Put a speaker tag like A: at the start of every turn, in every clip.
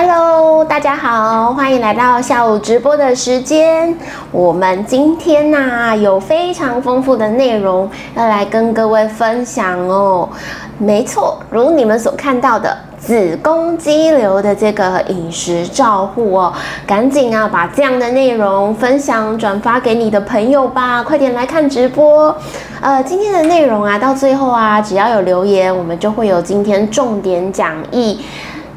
A: Hello，大家好，欢迎来到下午直播的时间。我们今天呐、有非常丰富的内容要来跟各位分享哦。没错，如你们所看到的。子宫肌瘤的这个饮食照护哦，赶紧啊把这样的内容分享转发给你的朋友吧，快点来看直播。呃，今天的内容啊，到最后啊，只要有留言，我们就会有今天重点讲义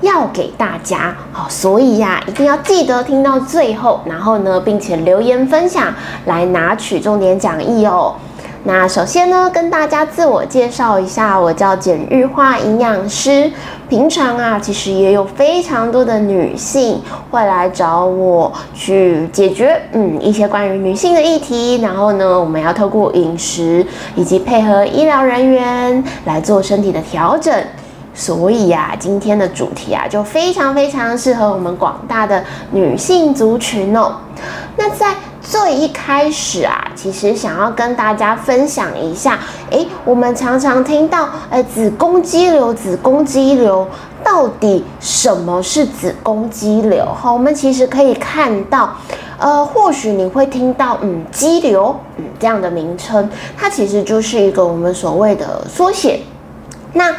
A: 要给大家。好，所以呀、一定要记得听到最后，然后呢，并且留言分享来拿取重点讲义哦。那首先呢，跟大家自我介绍一下，我叫简玉化营养师。平常啊，其实也有非常多的女性会来找我去解决，嗯，一些关于女性的议题。然后呢，我们要透过饮食以及配合医疗人员来做身体的调整。所以呀、今天的主题啊，就非常非常适合我们广大的女性族群哦。那在最一开始啊，其实想要跟大家分享一下，诶，我们常常听到，诶，子宫肌瘤，子宫肌瘤，到底什么是子宫肌瘤？哈，我们其实可以看到，呃，或许你会听到，嗯，肌瘤，嗯，这样的名称，它其实就是一个我们所谓的缩写。那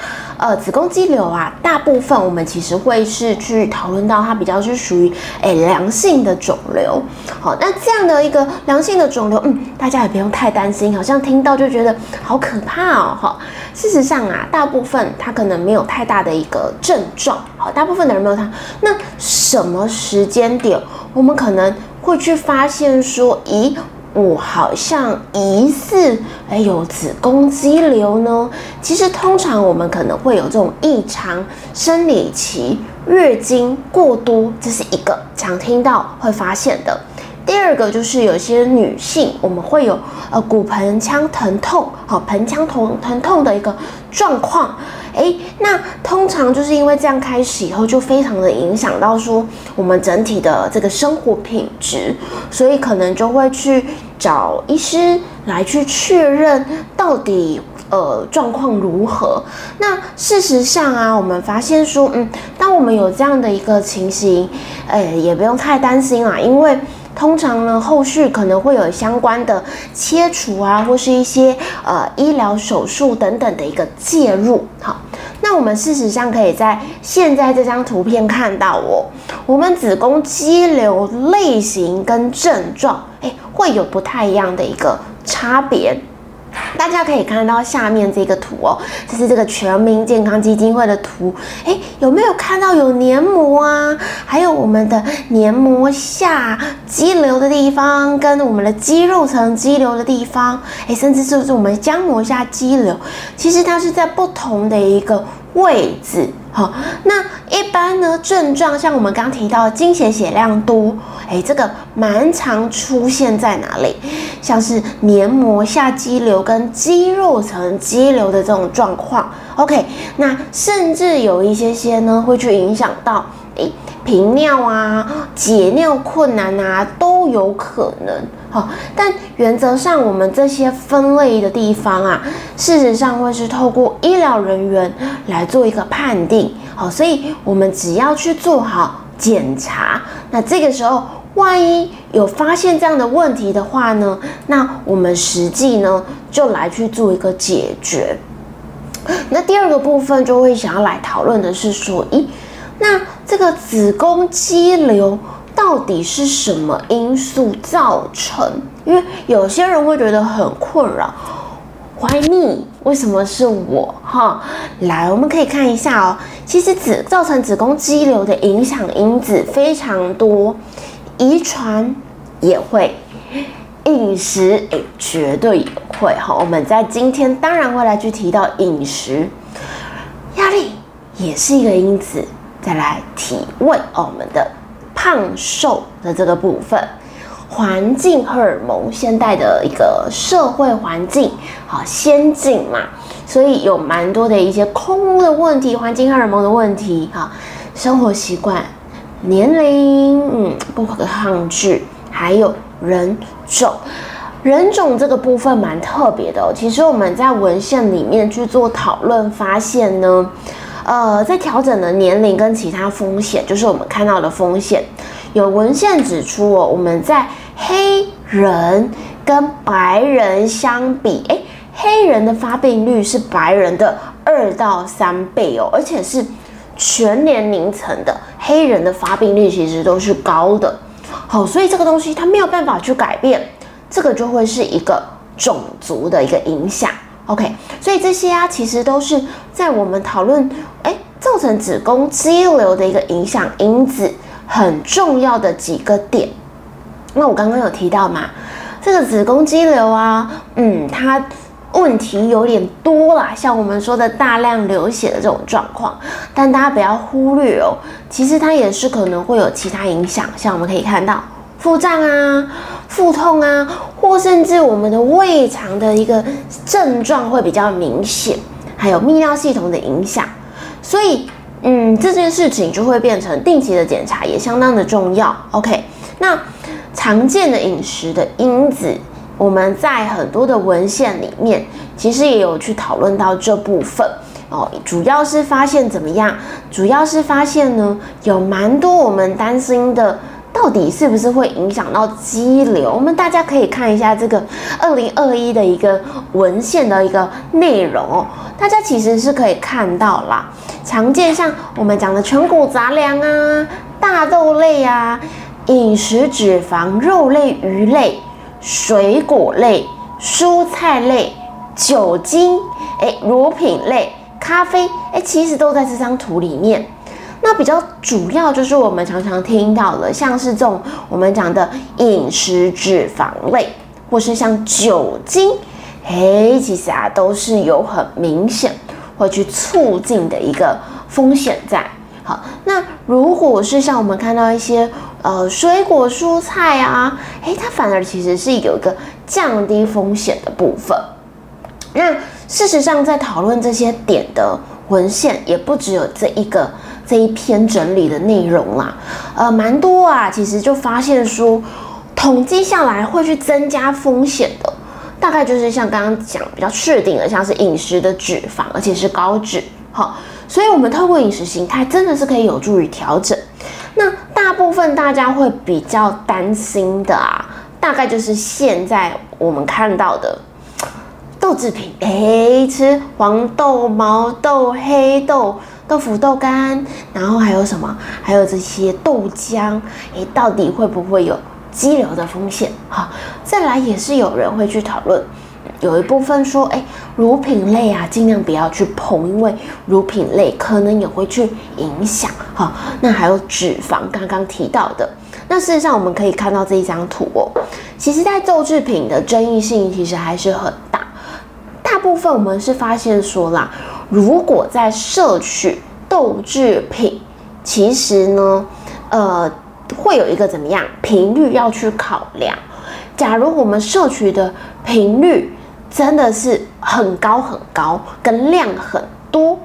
A: 呃，子宫肌瘤啊，大部分我们其实会是去讨论到它比较是属于诶良性的肿瘤。好，那这样的一个良性的肿瘤，嗯，大家也不用太担心，好像听到就觉得好可怕哦。哈，事实上啊，大部分它可能没有太大的一个症状。好，大部分的人没有它。那什么时间点我们可能会去发现说，咦？我好像疑似哎有子宫肌瘤呢。其实通常我们可能会有这种异常生理期、月经过多，这是一个常听到会发现的。第二个就是有些女性，我们会有呃骨盆腔疼痛，好盆腔疼疼痛的一个状况。诶，那通常就是因为这样开始以后，就非常的影响到说我们整体的这个生活品质，所以可能就会去找医师来去确认到底呃状况如何。那事实上啊，我们发现说，嗯，当我们有这样的一个情形，诶，也不用太担心啦，因为。通常呢，后续可能会有相关的切除啊，或是一些呃医疗手术等等的一个介入。好，那我们事实上可以在现在这张图片看到哦，我们子宫肌瘤类型跟症状，哎，会有不太一样的一个差别。大家可以看到下面这个图哦，这是这个全民健康基金会的图。哎，有没有看到有黏膜啊？还有我们的黏膜下肌瘤的地方，跟我们的肌肉层肌瘤的地方，哎，甚至就是我们浆膜下肌瘤，其实它是在不同的一个位置。好，那一般呢症状像我们刚提到的经血血量多，哎，这个蛮常出现在哪里？像是黏膜下肌瘤跟肌肉层肌瘤的这种状况。OK，那甚至有一些些呢会去影响到，诶，频尿啊、解尿困难啊都有可能。好，但原则上我们这些分类的地方啊，事实上会是透过医疗人员来做一个判定。好，所以我们只要去做好检查，那这个时候万一有发现这样的问题的话呢，那我们实际呢就来去做一个解决。那第二个部分就会想要来讨论的是说，咦，那这个子宫肌瘤。到底是什么因素造成？因为有些人会觉得很困扰，Why me？为什么是我？哈，来，我们可以看一下哦。其实子造成子宫肌瘤的影响因子非常多，遗传也会，饮食诶绝对也会哈。我们在今天当然会来去提到饮食，压力也是一个因子。再来体味哦，我们的。胖瘦的这个部分，环境荷尔蒙，现代的一个社会环境，好先进嘛，所以有蛮多的一些空的问题，环境荷尔蒙的问题，哈，生活习惯、年龄，嗯，不可抗拒，还有人种，人种这个部分蛮特别的。其实我们在文献里面去做讨论，发现呢。呃，在调整的年龄跟其他风险，就是我们看到的风险，有文献指出哦，我们在黑人跟白人相比，哎，黑人的发病率是白人的二到三倍哦，而且是全年龄层的黑人的发病率其实都是高的。好，所以这个东西它没有办法去改变，这个就会是一个种族的一个影响。OK，所以这些啊，其实都是在我们讨论，哎，造成子宫肌瘤的一个影响因子很重要的几个点。那我刚刚有提到嘛，这个子宫肌瘤啊，嗯，它问题有点多啦，像我们说的大量流血的这种状况，但大家不要忽略哦，其实它也是可能会有其他影响，像我们可以看到腹胀啊。腹痛啊，或甚至我们的胃肠的一个症状会比较明显，还有泌尿系统的影响，所以，嗯，这件事情就会变成定期的检查也相当的重要。OK，那常见的饮食的因子，我们在很多的文献里面其实也有去讨论到这部分哦，主要是发现怎么样？主要是发现呢，有蛮多我们担心的。到底是不是会影响到肌瘤？我们大家可以看一下这个二零二一的一个文献的一个内容哦。大家其实是可以看到啦，常见像我们讲的全谷杂粮啊、大豆类啊、饮食脂肪、肉类、鱼类、水果类、蔬菜类、酒精、诶乳品类、咖啡，诶其实都在这张图里面。那比较主要就是我们常常听到的，像是这种我们讲的饮食脂肪类，或是像酒精，嘿，其实啊都是有很明显会去促进的一个风险在。好，那如果是像我们看到一些呃水果蔬菜啊，诶，它反而其实是有一个降低风险的部分。那事实上，在讨论这些点的文献，也不只有这一个。这一篇整理的内容啦，呃，蛮多啊。其实就发现说，统计下来会去增加风险的，大概就是像刚刚讲比较确定的，像是饮食的脂肪，而且是高脂。好，所以我们透过饮食形态真的是可以有助于调整。那大部分大家会比较担心的啊，大概就是现在我们看到的豆制品，哎，吃黄豆、毛豆、黑豆。豆腐、豆干，然后还有什么？还有这些豆浆，诶，到底会不会有肌瘤的风险？哈，再来也是有人会去讨论，有一部分说，诶，乳品类啊，尽量不要去碰，因为乳品类可能也会去影响。哈，那还有脂肪，刚刚提到的，那事实上我们可以看到这一张图哦，其实在豆制品的争议性其实还是很大，大部分我们是发现说啦。如果在摄取豆制品，其实呢，呃，会有一个怎么样频率要去考量。假如我们摄取的频率真的是很高很高，跟量很多，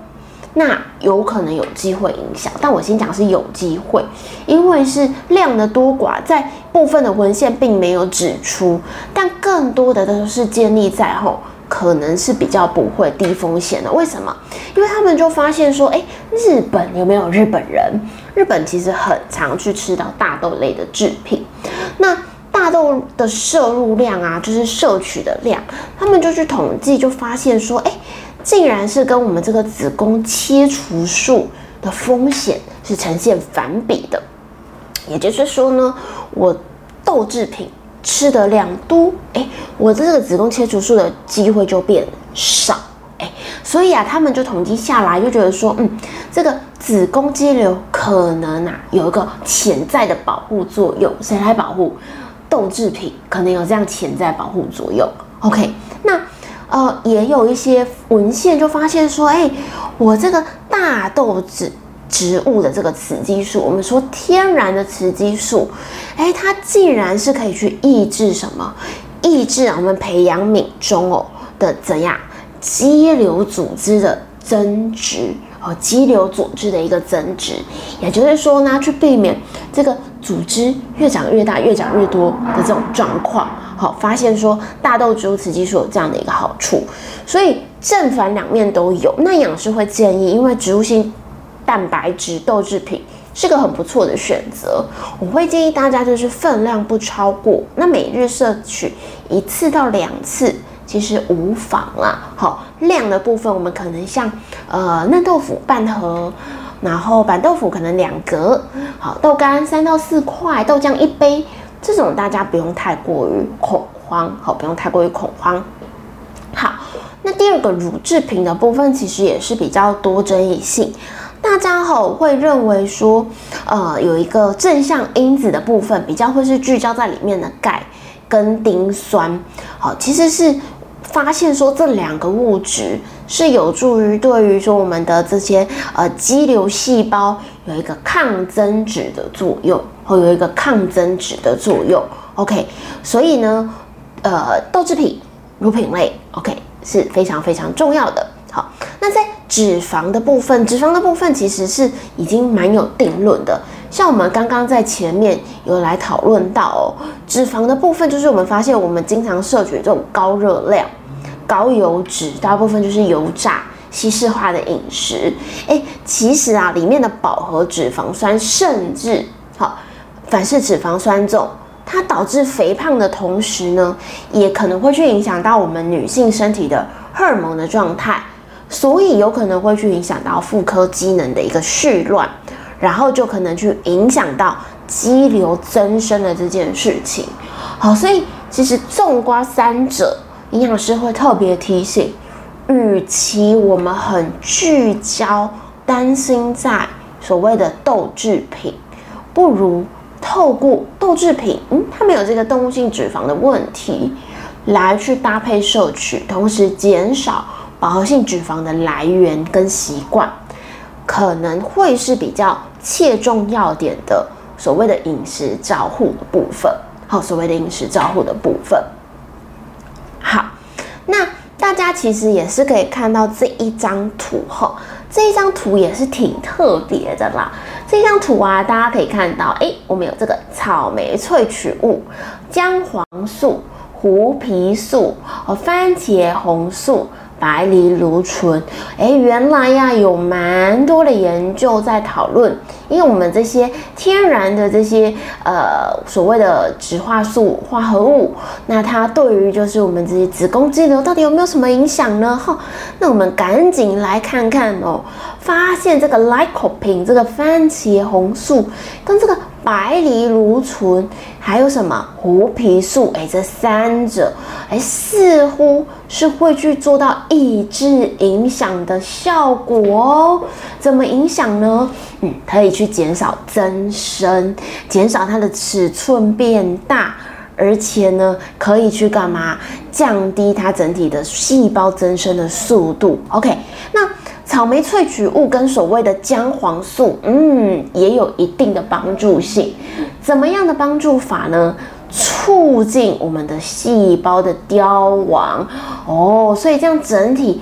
A: 那有可能有机会影响。但我先讲是有机会，因为是量的多寡，在部分的文献并没有指出，但更多的都是建立在吼。可能是比较不会低风险的，为什么？因为他们就发现说，哎，日本有没有日本人？日本其实很常去吃到大豆类的制品，那大豆的摄入量啊，就是摄取的量，他们就去统计，就发现说，哎，竟然是跟我们这个子宫切除术的风险是呈现反比的，也就是说呢，我豆制品。吃的量多，哎，我这个子宫切除术的机会就变少，哎，所以啊，他们就统计下来，就觉得说，嗯，这个子宫肌瘤可能啊有一个潜在的保护作用，谁来保护？豆制品可能有这样潜在保护作用。OK，那呃，也有一些文献就发现说，哎，我这个大豆子。植物的这个雌激素，我们说天然的雌激素，哎，它竟然是可以去抑制什么？抑制我们培养皿中哦的怎样肌瘤组织的增殖和，肌瘤组织的一个增殖，也就是说呢，去避免这个组织越长越大、越长越多的这种状况。好，发现说大豆植物雌激素有这样的一个好处，所以正反两面都有。那养师会建议，因为植物性蛋白质豆制品是个很不错的选择，我会建议大家就是分量不超过，那每日摄取一次到两次。其实无妨啦，好量的部分，我们可能像呃嫩豆腐半盒，然后板豆腐可能两格，好豆干三到四块，豆浆一杯，这种大家不用太过于恐慌，好不用太过于恐慌。好，那第二个乳制品的部分，其实也是比较多争议性，大家好会认为说，呃有一个正向因子的部分，比较会是聚焦在里面的钙跟丁酸，好其实是。发现说这两个物质是有助于对于说我们的这些呃肌瘤细胞有一个抗增殖的作用，或有一个抗增殖的作用。OK，所以呢，呃，豆制品、乳品类，OK 是非常非常重要的。脂肪的部分，脂肪的部分其实是已经蛮有定论的。像我们刚刚在前面有来讨论到哦，脂肪的部分就是我们发现我们经常摄取这种高热量。高油脂大部分就是油炸、西式化的饮食。哎，其实啊，里面的饱和脂肪酸，甚至好反式脂肪酸这种，它导致肥胖的同时呢，也可能会去影响到我们女性身体的荷尔蒙的状态，所以有可能会去影响到妇科机能的一个序乱，然后就可能去影响到肌瘤增生的这件事情。好，所以其实纵观三者。营养师会特别提醒，与其我们很聚焦担心在所谓的豆制品，不如透过豆制品，嗯，它没有这个动物性脂肪的问题，来去搭配摄取，同时减少饱和性脂肪的来源跟习惯，可能会是比较切中要点的所谓的饮食照护的部分，好，所谓的饮食照护的部分。好，那大家其实也是可以看到这一张图哈，这一张图也是挺特别的啦。这张图啊，大家可以看到，哎，我们有这个草莓萃取物、姜黄素、胡皮素和番茄红素。白藜芦醇，哎，原来呀有蛮多的研究在讨论，因为我们这些天然的这些呃所谓的植化素化合物，那它对于就是我们这些子宫肌瘤到底有没有什么影响呢？哈，那我们赶紧来看看哦，发现这个 lycopene 这个番茄红素跟这个。白藜芦醇还有什么胡皮素？哎，这三者哎，似乎是会去做到抑制影响的效果哦。怎么影响呢？嗯，可以去减少增生，减少它的尺寸变大，而且呢，可以去干嘛？降低它整体的细胞增生的速度。OK，那。草莓萃取物跟所谓的姜黄素，嗯，也有一定的帮助性。怎么样的帮助法呢？促进我们的细胞的凋亡哦。所以这样整体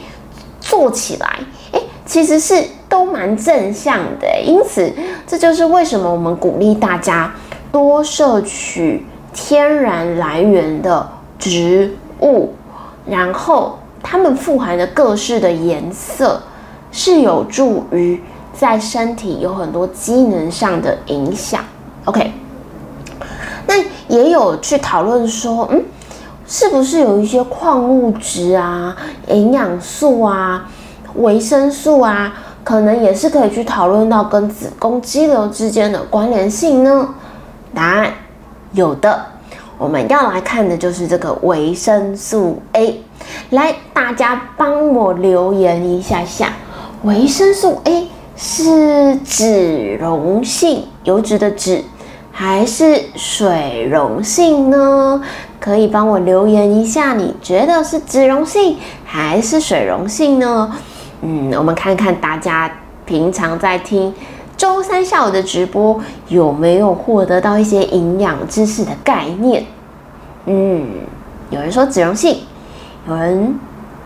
A: 做起来，哎，其实是都蛮正向的。因此，这就是为什么我们鼓励大家多摄取天然来源的植物，然后它们富含的各式的颜色。是有助于在身体有很多机能上的影响。OK，也有去讨论说，嗯，是不是有一些矿物质啊、营养素啊、维生素啊，可能也是可以去讨论到跟子宫肌瘤之间的关联性呢？答案有的，我们要来看的就是这个维生素 A。来，大家帮我留言一下下。维生素 A 是脂溶性油脂的脂，还是水溶性呢？可以帮我留言一下，你觉得是脂溶性还是水溶性呢？嗯，我们看看大家平常在听周三下午的直播，有没有获得到一些营养知识的概念？嗯，有人说脂溶性，有人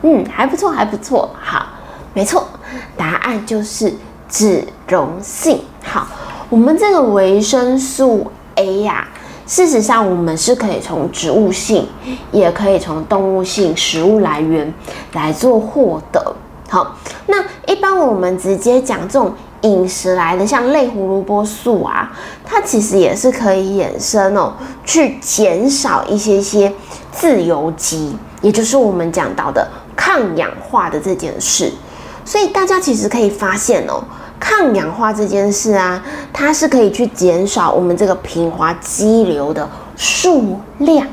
A: 嗯还不错，还不错，好，没错。答案就是脂溶性。好，我们这个维生素 A 呀，事实上，我们是可以从植物性，也可以从动物性食物来源来做获得。好，那一般我们直接讲这种饮食来的，像类胡萝卜素啊，它其实也是可以衍生哦，去减少一些些自由基，也就是我们讲到的抗氧化的这件事。所以大家其实可以发现哦。抗氧化这件事啊，它是可以去减少我们这个平滑肌瘤的数量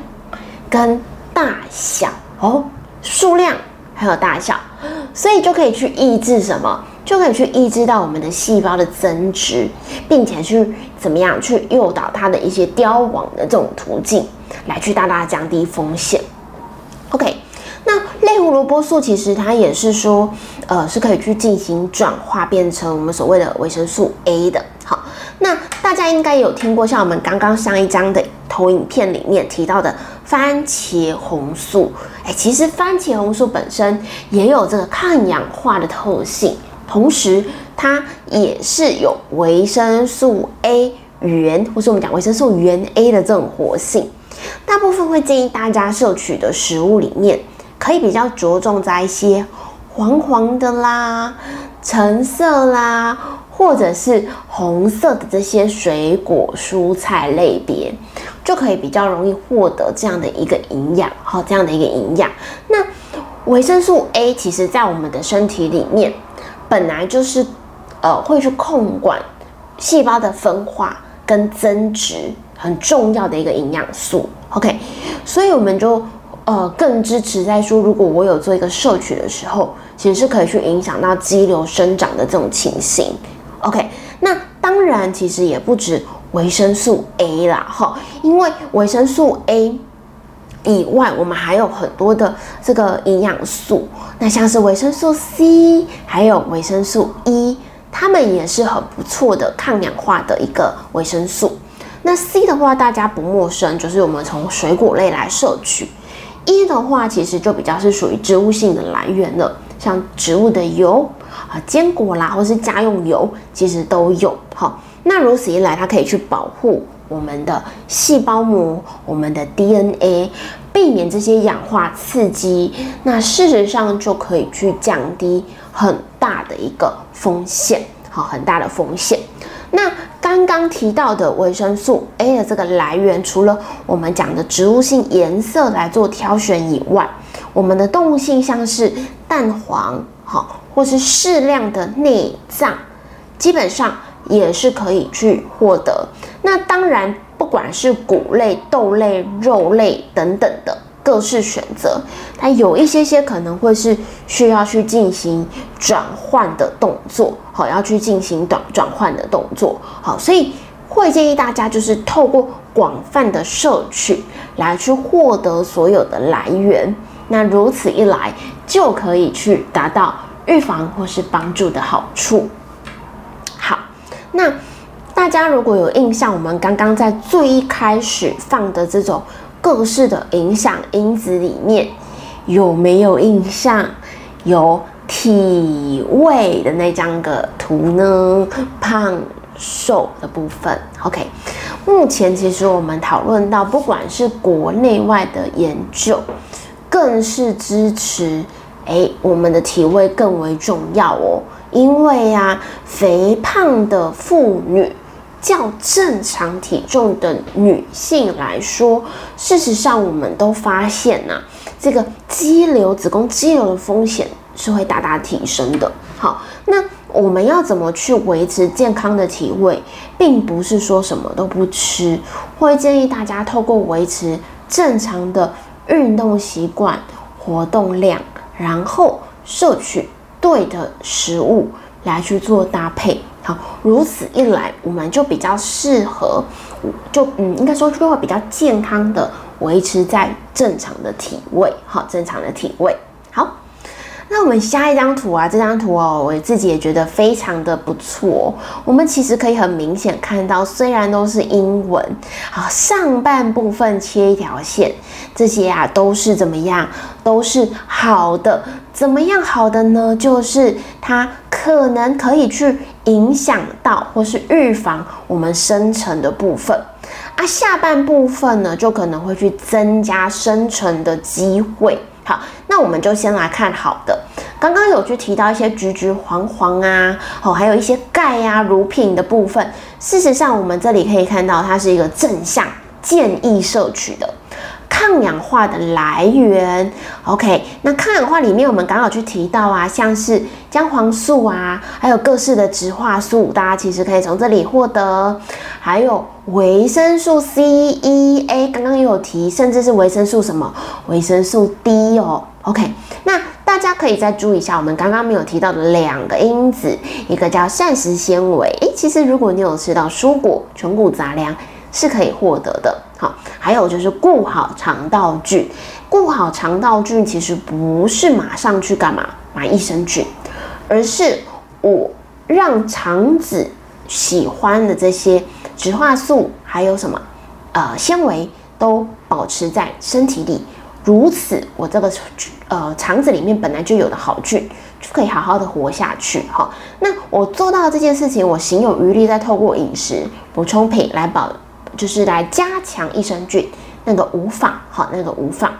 A: 跟大小哦，数量还有大小，所以就可以去抑制什么？就可以去抑制到我们的细胞的增殖，并且去怎么样去诱导它的一些凋亡的这种途径，来去大大降低风险。类胡萝卜素其实它也是说，呃，是可以去进行转化变成我们所谓的维生素 A 的。好，那大家应该有听过，像我们刚刚上一章的投影片里面提到的番茄红素，哎，其实番茄红素本身也有这个抗氧化的特性，同时它也是有维生素 A 原，或是我们讲维生素原 A 的这种活性。大部分会建议大家摄取的食物里面。可以比较着重在一些黄黄的啦、橙色啦，或者是红色的这些水果蔬菜类别，就可以比较容易获得这样的一个营养，好，这样的一个营养。那维生素 A 其实在我们的身体里面，本来就是呃会去控管细胞的分化跟增殖很重要的一个营养素。OK，所以我们就。呃，更支持在说，如果我有做一个摄取的时候，其实是可以去影响到肌瘤生长的这种情形。OK，那当然其实也不止维生素 A 啦，哈，因为维生素 A 以外，我们还有很多的这个营养素，那像是维生素 C，还有维生素 E，它们也是很不错的抗氧化的一个维生素。那 C 的话，大家不陌生，就是我们从水果类来摄取。一的话，其实就比较是属于植物性的来源了，像植物的油啊、坚果啦，或是家用油，其实都有。好，那如此一来，它可以去保护我们的细胞膜、我们的 DNA，避免这些氧化刺激。那事实上就可以去降低很大的一个风险，好，很大的风险。那刚刚提到的维生素 A 的这个来源，除了我们讲的植物性颜色来做挑选以外，我们的动物性像是蛋黄，好，或是适量的内脏，基本上也是可以去获得。那当然，不管是谷类、豆类、肉类等等的。各式选择，但有一些些可能会是需要去进行转换的动作，好，要去进行转转换的动作，好，所以会建议大家就是透过广泛的摄取来去获得所有的来源，那如此一来就可以去达到预防或是帮助的好处。好，那大家如果有印象，我们刚刚在最一开始放的这种。各式的影响因子里面有没有印象？有体位的那张个图呢？胖瘦的部分。OK，目前其实我们讨论到，不管是国内外的研究，更是支持哎，我们的体位更为重要哦。因为呀，肥胖的妇女。较正常体重的女性来说，事实上我们都发现呐，这个肌瘤、子宫肌瘤的风险是会大大提升的。好，那我们要怎么去维持健康的体位，并不是说什么都不吃，会建议大家透过维持正常的运动习惯、活动量，然后摄取对的食物来去做搭配。好，如此一来，我们就比较适合，就嗯，应该说就会比较健康的维持在正常的体位，好，正常的体位。好，那我们下一张图啊，这张图哦，我自己也觉得非常的不错。我们其实可以很明显看到，虽然都是英文，好，上半部分切一条线，这些啊都是怎么样，都是好的。怎么样好的呢？就是它可能可以去。影响到或是预防我们生成的部分。啊，下半部分呢，就可能会去增加生成的机会。好，那我们就先来看好的。刚刚有去提到一些橘橘黄黄啊，哦，还有一些钙呀、乳品的部分。事实上，我们这里可以看到，它是一个正向建议摄取的。抗氧化的来源，OK，那抗氧化里面我们刚好去提到啊，像是姜黄素啊，还有各式的植化素，大家其实可以从这里获得，还有维生素 C、E、A，刚刚也有提，甚至是维生素什么，维生素 D 哦，OK，那大家可以再注意一下，我们刚刚没有提到的两个因子，一个叫膳食纤维，诶，其实如果你有吃到蔬果、全谷杂粮，是可以获得的。好，还有就是顾好肠道菌，顾好肠道菌其实不是马上去干嘛买益生菌，而是我让肠子喜欢的这些植化素，还有什么呃纤维都保持在身体里，如此我这个呃肠子里面本来就有的好菌就可以好好的活下去。哈，那我做到这件事情，我行有余力，再透过饮食补充品来保。就是来加强益生菌，那个无妨，好，那个无妨。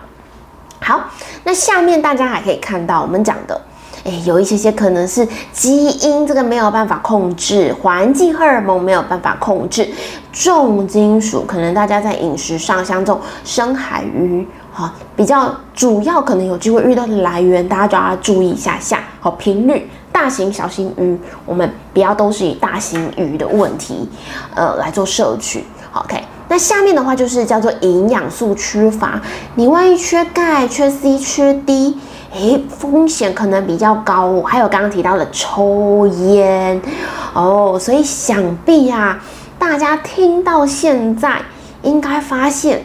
A: 好，那下面大家还可以看到我们讲的，哎，有一些些可能是基因这个没有办法控制，环境荷尔蒙没有办法控制，重金属可能大家在饮食上，像这种深海鱼，哈，比较主要可能有机会遇到的来源，大家就要注意一下下，好，频率，大型小型鱼，我们不要都是以大型鱼的问题，呃，来做摄取。OK，那下面的话就是叫做营养素缺乏，你万一缺钙、缺 C、缺 D，诶，风险可能比较高。还有刚刚提到的抽烟哦，所以想必啊，大家听到现在应该发现，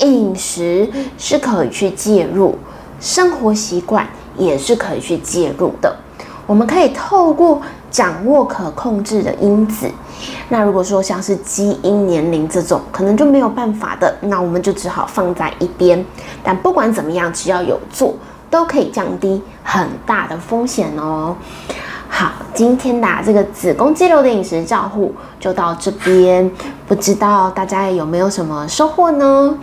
A: 饮食是可以去介入，生活习惯也是可以去介入的。我们可以透过掌握可控制的因子。那如果说像是基因、年龄这种，可能就没有办法的，那我们就只好放在一边。但不管怎么样，只要有做，都可以降低很大的风险哦。好，今天的这个子宫肌瘤的饮食照护就到这边，不知道大家有没有什么收获呢？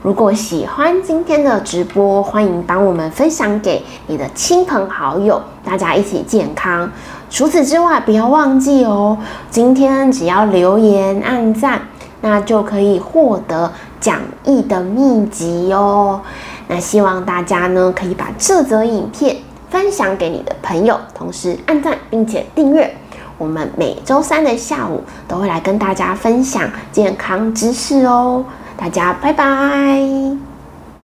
A: 如果喜欢今天的直播，欢迎帮我们分享给你的亲朋好友，大家一起健康。除此之外，不要忘记哦，今天只要留言按赞，那就可以获得讲义的秘籍哦。那希望大家呢，可以把这则影片分享给你的朋友，同时按赞并且订阅。我们每周三的下午都会来跟大家分享健康知识哦。大家拜拜。